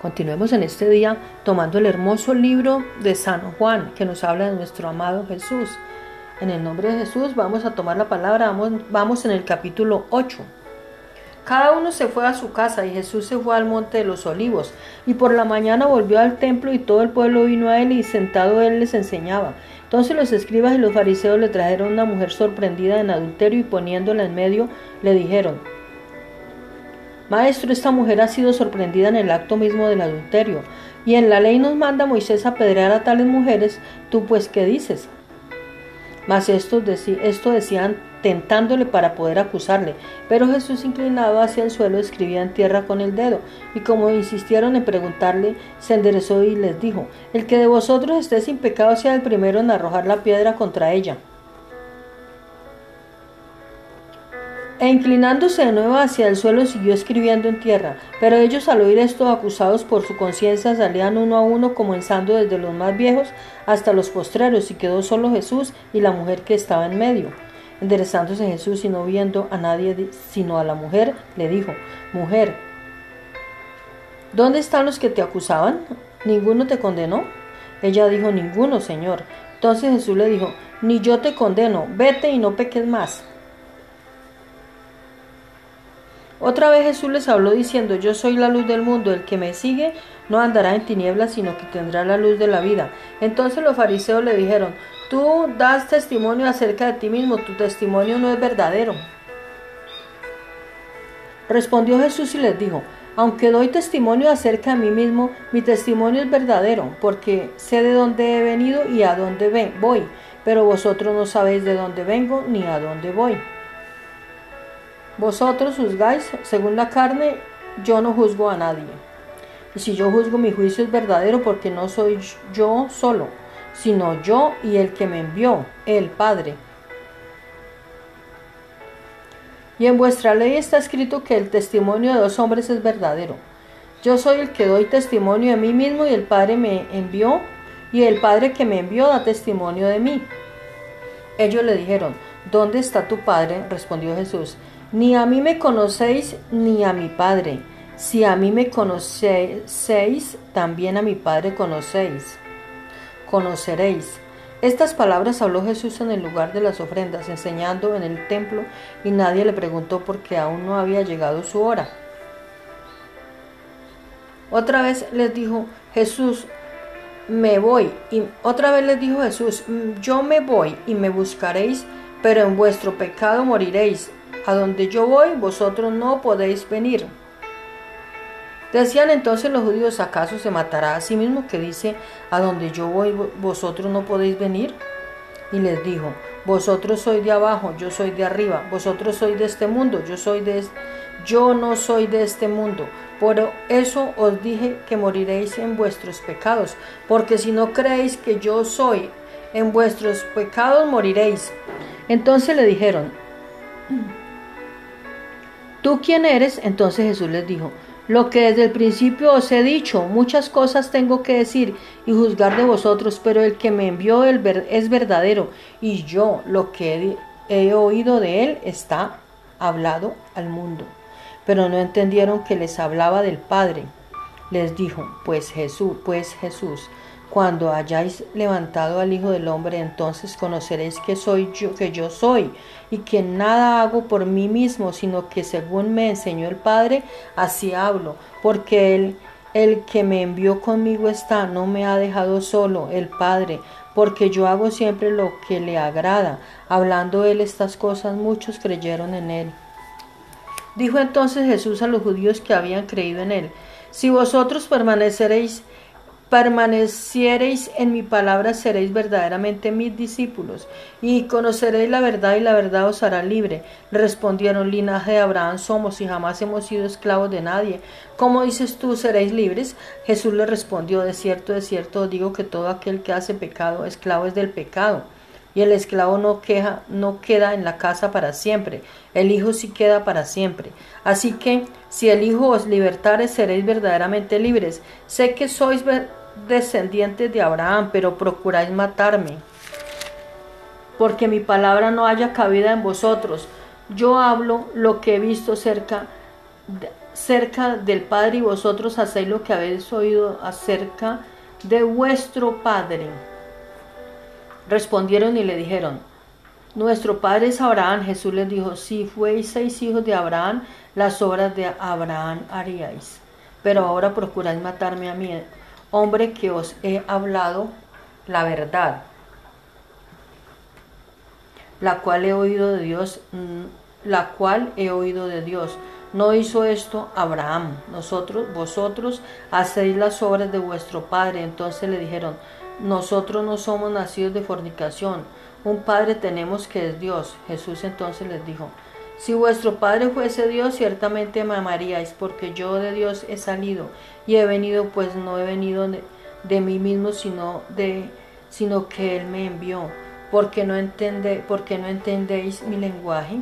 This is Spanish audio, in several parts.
Continuemos en este día tomando el hermoso libro de San Juan que nos habla de nuestro amado Jesús. En el nombre de Jesús vamos a tomar la palabra, vamos, vamos en el capítulo 8. Cada uno se fue a su casa y Jesús se fue al monte de los olivos y por la mañana volvió al templo y todo el pueblo vino a él y sentado él les enseñaba. Entonces los escribas y los fariseos le trajeron una mujer sorprendida en adulterio y poniéndola en medio le dijeron, Maestro, esta mujer ha sido sorprendida en el acto mismo del adulterio, y en la ley nos manda Moisés apedrear a tales mujeres, tú pues qué dices? Mas esto decían tentándole para poder acusarle, pero Jesús inclinado hacia el suelo escribía en tierra con el dedo, y como insistieron en preguntarle, se enderezó y les dijo, El que de vosotros esté sin pecado sea el primero en arrojar la piedra contra ella. E inclinándose de nuevo hacia el suelo siguió escribiendo en tierra. Pero ellos al oír esto, acusados por su conciencia, salían uno a uno, comenzando desde los más viejos hasta los postreros, y quedó solo Jesús y la mujer que estaba en medio. Enderezándose Jesús y no viendo a nadie sino a la mujer, le dijo, Mujer, ¿dónde están los que te acusaban? ¿Ninguno te condenó? Ella dijo, Ninguno, Señor. Entonces Jesús le dijo, Ni yo te condeno, vete y no peques más. Otra vez Jesús les habló diciendo, yo soy la luz del mundo, el que me sigue no andará en tinieblas, sino que tendrá la luz de la vida. Entonces los fariseos le dijeron, tú das testimonio acerca de ti mismo, tu testimonio no es verdadero. Respondió Jesús y les dijo, aunque doy testimonio acerca de mí mismo, mi testimonio es verdadero, porque sé de dónde he venido y a dónde voy, pero vosotros no sabéis de dónde vengo ni a dónde voy. Vosotros juzgáis según la carne, yo no juzgo a nadie. Y si yo juzgo, mi juicio es verdadero porque no soy yo solo, sino yo y el que me envió, el Padre. Y en vuestra ley está escrito que el testimonio de dos hombres es verdadero. Yo soy el que doy testimonio de mí mismo y el Padre me envió, y el Padre que me envió da testimonio de mí. Ellos le dijeron, ¿Dónde está tu Padre? respondió Jesús. Ni a mí me conocéis ni a mi Padre. Si a mí me conocéis, también a mi Padre conocéis. Conoceréis. Estas palabras habló Jesús en el lugar de las ofrendas, enseñando en el templo, y nadie le preguntó porque aún no había llegado su hora. Otra vez les dijo Jesús, me voy. Y otra vez les dijo Jesús, yo me voy y me buscaréis, pero en vuestro pecado moriréis. A donde yo voy, vosotros no podéis venir. Decían entonces los judíos, ¿acaso se matará a sí mismo que dice, a donde yo voy, vosotros no podéis venir? Y les dijo, vosotros sois de abajo, yo soy de arriba, vosotros sois de este mundo, yo soy de yo no soy de este mundo. Por eso os dije que moriréis en vuestros pecados, porque si no creéis que yo soy, en vuestros pecados moriréis. Entonces le dijeron, ¿Tú quién eres? Entonces Jesús les dijo, lo que desde el principio os he dicho, muchas cosas tengo que decir y juzgar de vosotros, pero el que me envió es verdadero, y yo lo que he oído de él está hablado al mundo. Pero no entendieron que les hablaba del Padre. Les dijo, pues Jesús, pues Jesús, cuando hayáis levantado al Hijo del Hombre, entonces conoceréis que soy yo, que yo soy, y que nada hago por mí mismo, sino que según me enseñó el Padre, así hablo, porque él, el que me envió conmigo está, no me ha dejado solo, el Padre, porque yo hago siempre lo que le agrada. Hablando él estas cosas, muchos creyeron en él. Dijo entonces Jesús a los judíos que habían creído en él, si vosotros permaneceréis permaneciereis en mi palabra, seréis verdaderamente mis discípulos, y conoceréis la verdad, y la verdad os hará libre. Respondieron, linaje de Abraham somos, y jamás hemos sido esclavos de nadie. ¿Cómo dices tú, seréis libres? Jesús le respondió, de cierto, de cierto, digo que todo aquel que hace pecado, esclavo es del pecado. Y el esclavo no, queja, no queda en la casa para siempre, el Hijo sí queda para siempre. Así que, si el Hijo os libertare, seréis verdaderamente libres. Sé que sois descendientes de Abraham, pero procuráis matarme, porque mi palabra no haya cabida en vosotros. Yo hablo lo que he visto cerca, cerca del Padre y vosotros hacéis lo que habéis oído acerca de vuestro Padre. Respondieron y le dijeron, nuestro Padre es Abraham. Jesús les dijo, si fueseis hijos de Abraham, las obras de Abraham haríais. Pero ahora procuráis matarme a mí, hombre que os he hablado la verdad, la cual he oído de Dios, mm, la cual he oído de Dios. No hizo esto Abraham. Nosotros, vosotros hacéis las obras de vuestro padre. Entonces le dijeron, nosotros no somos nacidos de fornicación. Un padre tenemos que es Dios. Jesús entonces les dijo, si vuestro Padre fuese Dios, ciertamente me amaríais, porque yo de Dios he salido y he venido, pues no he venido de, mí mismo, sino de, sino que Él me envió. Porque no entiende, porque no entendéis mi lenguaje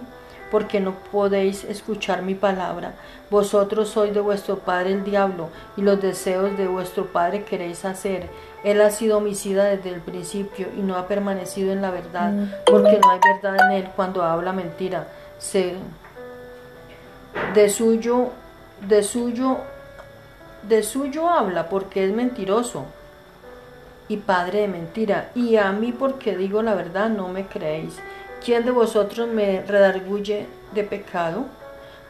porque no podéis escuchar mi palabra. Vosotros sois de vuestro padre el diablo, y los deseos de vuestro padre queréis hacer. Él ha sido homicida desde el principio y no ha permanecido en la verdad, mm. porque no hay verdad en él cuando habla mentira. Se, de suyo, de suyo, de suyo habla porque es mentiroso y padre de mentira, y a mí porque digo la verdad no me creéis. ¿Quién de vosotros me redarguye de pecado?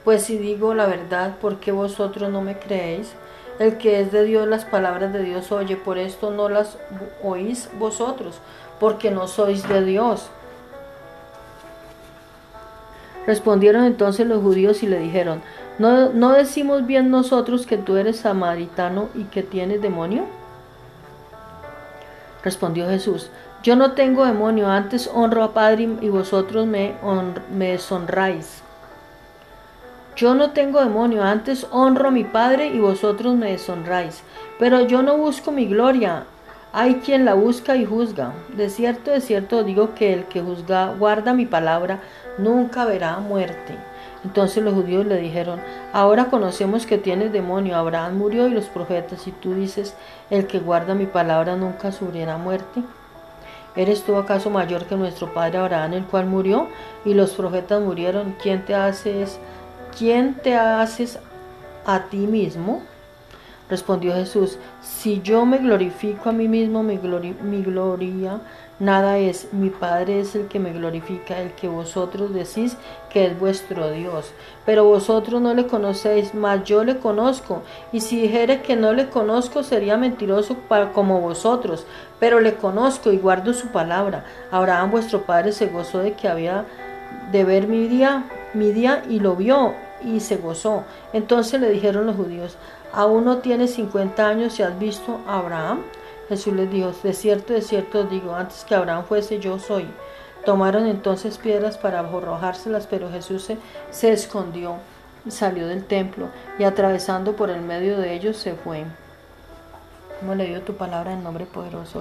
Pues si digo la verdad, ¿por qué vosotros no me creéis? El que es de Dios, las palabras de Dios oye, por esto no las oís vosotros, porque no sois de Dios. Respondieron entonces los judíos y le dijeron, ¿no, ¿no decimos bien nosotros que tú eres samaritano y que tienes demonio? Respondió Jesús, yo no tengo demonio, antes honro a Padre y vosotros me, me deshonráis. Yo no tengo demonio, antes honro a mi Padre y vosotros me deshonráis. Pero yo no busco mi gloria, hay quien la busca y juzga. De cierto, de cierto digo que el que juzga, guarda mi palabra, nunca verá muerte. Entonces los judíos le dijeron, ahora conocemos que tienes demonio, Abraham murió y los profetas, y tú dices, el que guarda mi palabra nunca sufrirá muerte. ¿Eres tú acaso mayor que nuestro padre Abraham, el cual murió y los profetas murieron? ¿Quién te haces, quién te haces a ti mismo? Respondió Jesús, si yo me glorifico a mí mismo, mi, mi gloria nada es, mi Padre es el que me glorifica, el que vosotros decís que es vuestro Dios. Pero vosotros no le conocéis, mas yo le conozco. Y si dijere que no le conozco, sería mentiroso como vosotros. Pero le conozco y guardo su palabra. Abraham vuestro Padre se gozó de que había de ver mi día, mi día y lo vio y se gozó. Entonces le dijeron los judíos, aún no tienes 50 años y has visto a Abraham. Jesús les dijo, de cierto, de cierto digo, antes que Abraham fuese yo soy. Tomaron entonces piedras para arrojárselas, pero Jesús se, escondió, salió del templo y atravesando por el medio de ellos se fue. Hemos leído tu palabra en nombre poderoso